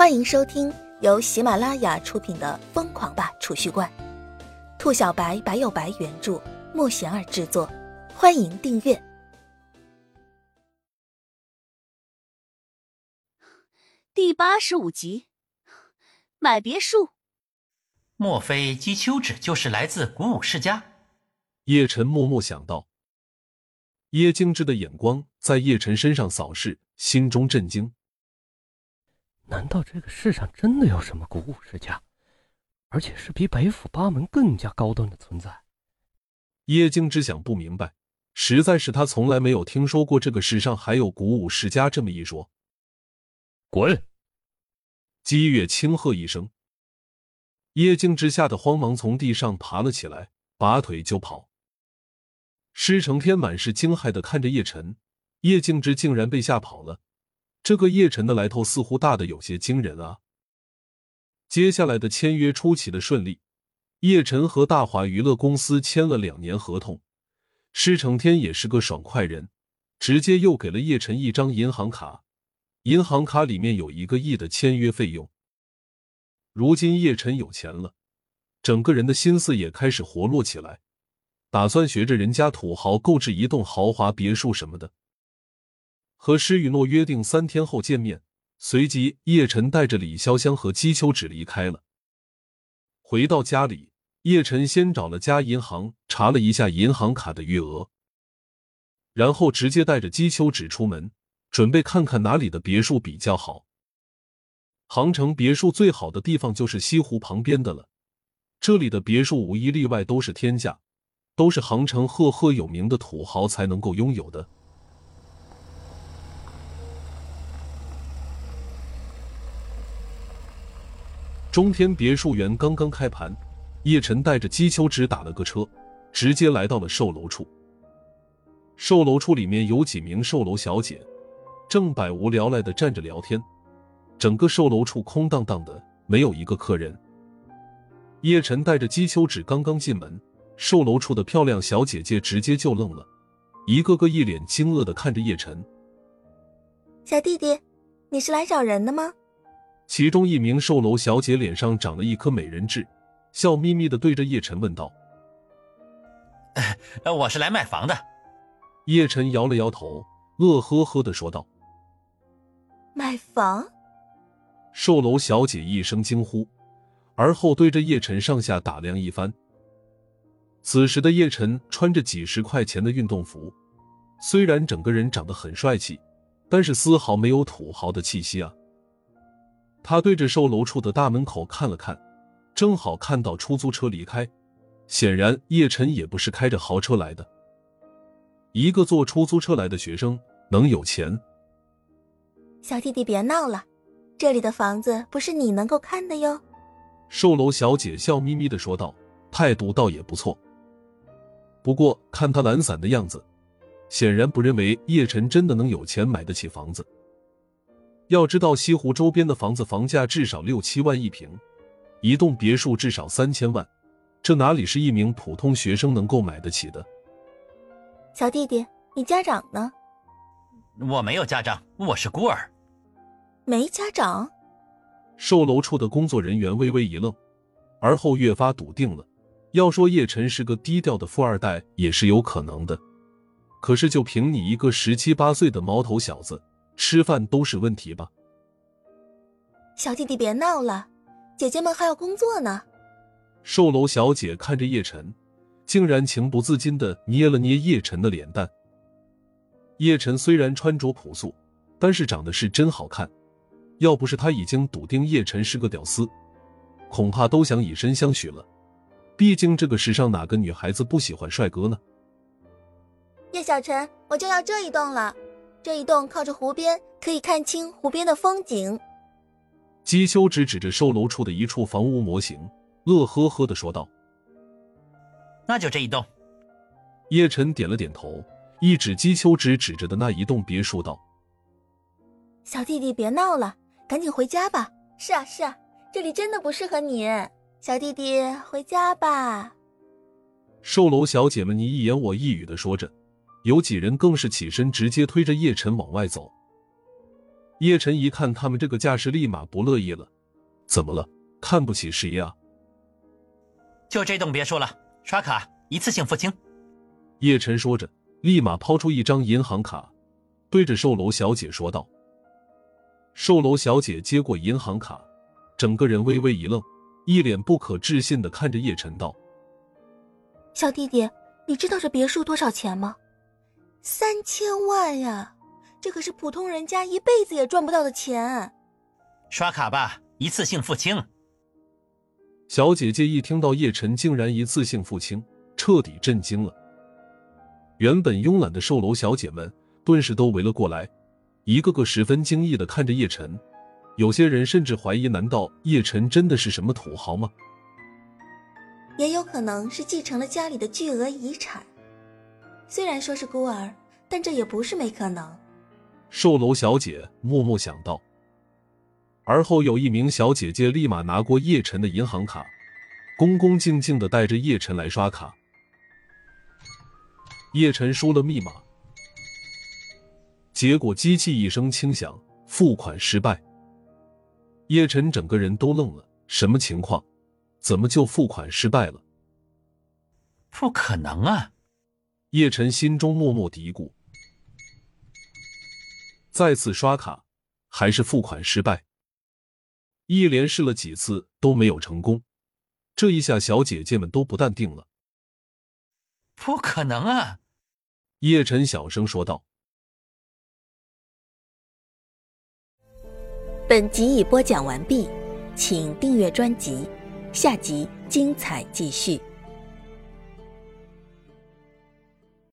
欢迎收听由喜马拉雅出品的《疯狂吧储蓄罐》，兔小白白有白原著，莫贤儿制作。欢迎订阅第八十五集。买别墅？莫非姬秋芷就是来自古武世家？叶晨默默想到。叶静之的眼光在叶晨身上扫视，心中震惊。难道这个世上真的有什么古武世家，而且是比北府八门更加高端的存在？叶静之想不明白，实在是他从来没有听说过这个世上还有古武世家这么一说。滚！姬月轻喝一声，叶静之吓得慌忙从地上爬了起来，拔腿就跑。施承天满是惊骇的看着叶晨，叶静之竟然被吓跑了。这个叶晨的来头似乎大的有些惊人啊！接下来的签约出奇的顺利，叶晨和大华娱乐公司签了两年合同。施成天也是个爽快人，直接又给了叶晨一张银行卡，银行卡里面有一个亿的签约费用。如今叶晨有钱了，整个人的心思也开始活络起来，打算学着人家土豪购置一栋豪华别墅什么的。和施雨诺约定三天后见面，随即叶晨带着李潇湘和姬秋芷离开了。回到家里，叶晨先找了家银行查了一下银行卡的余额，然后直接带着姬秋芷出门，准备看看哪里的别墅比较好。杭城别墅最好的地方就是西湖旁边的了，这里的别墅无一例外都是天价，都是杭城赫赫有名的土豪才能够拥有的。中天别墅园刚刚开盘，叶晨带着姬秋芷打了个车，直接来到了售楼处。售楼处里面有几名售楼小姐，正百无聊赖的站着聊天。整个售楼处空荡荡的，没有一个客人。叶晨带着姬秋芷刚刚进门，售楼处的漂亮小姐姐直接就愣了，一个个一脸惊愕的看着叶晨。小弟弟，你是来找人的吗？其中一名售楼小姐脸上长了一颗美人痣，笑眯眯的对着叶晨问道：“我是来卖房的。”叶晨摇了摇头，乐呵呵的说道：“买房？”售楼小姐一声惊呼，而后对着叶晨上下打量一番。此时的叶晨穿着几十块钱的运动服，虽然整个人长得很帅气，但是丝毫没有土豪的气息啊。他对着售楼处的大门口看了看，正好看到出租车离开。显然，叶晨也不是开着豪车来的。一个坐出租车来的学生能有钱？小弟弟别闹了，这里的房子不是你能够看的哟。售楼小姐笑眯眯的说道，态度倒也不错。不过看他懒散的样子，显然不认为叶晨真的能有钱买得起房子。要知道，西湖周边的房子房价至少六七万一平，一栋别墅至少三千万，这哪里是一名普通学生能够买得起的？小弟弟，你家长呢？我没有家长，我是孤儿。没家长？售楼处的工作人员微微一愣，而后越发笃定了。要说叶晨是个低调的富二代，也是有可能的。可是，就凭你一个十七八岁的毛头小子。吃饭都是问题吧？小弟弟别闹了，姐姐们还要工作呢。售楼小姐看着叶晨，竟然情不自禁的捏了捏叶晨的脸蛋。叶晨虽然穿着朴素，但是长得是真好看。要不是他已经笃定叶晨是个屌丝，恐怕都想以身相许了。毕竟这个世上哪个女孩子不喜欢帅哥呢？叶小晨，我就要这一栋了。这一栋靠着湖边，可以看清湖边的风景。姬秋芷指着售楼处的一处房屋模型，乐呵呵的说道：“那就这一栋。”叶晨点了点头，一指姬秋芷指着的那一栋别墅道：“小弟弟别闹了，赶紧回家吧。”“是啊，是啊，这里真的不适合你，小弟弟回家吧。”售楼小姐们你一言我一语的说着。有几人更是起身，直接推着叶晨往外走。叶晨一看他们这个架势，立马不乐意了。怎么了？看不起谁呀？就这栋别墅了，刷卡一次性付清。叶晨说着，立马抛出一张银行卡，对着售楼小姐说道。售楼小姐接过银行卡，整个人微微一愣，一脸不可置信的看着叶晨道：“小弟弟，你知道这别墅多少钱吗？三千万呀！这可是普通人家一辈子也赚不到的钱。刷卡吧，一次性付清。”小姐姐一听到叶晨竟然一次性付清，彻底震惊了。原本慵懒的售楼小姐们顿时都围了过来。一个个十分惊异的看着叶晨，有些人甚至怀疑：难道叶晨真的是什么土豪吗？也有可能是继承了家里的巨额遗产。虽然说是孤儿，但这也不是没可能。售楼小姐默默想到。而后有一名小姐姐立马拿过叶晨的银行卡，恭恭敬敬的带着叶晨来刷卡。叶晨输了密码。结果机器一声轻响，付款失败。叶晨整个人都愣了，什么情况？怎么就付款失败了？不可能啊！叶晨心中默默嘀咕。再次刷卡，还是付款失败。一连试了几次都没有成功，这一下小姐姐们都不淡定了。不可能啊！叶晨小声说道。本集已播讲完毕，请订阅专辑，下集精彩继续。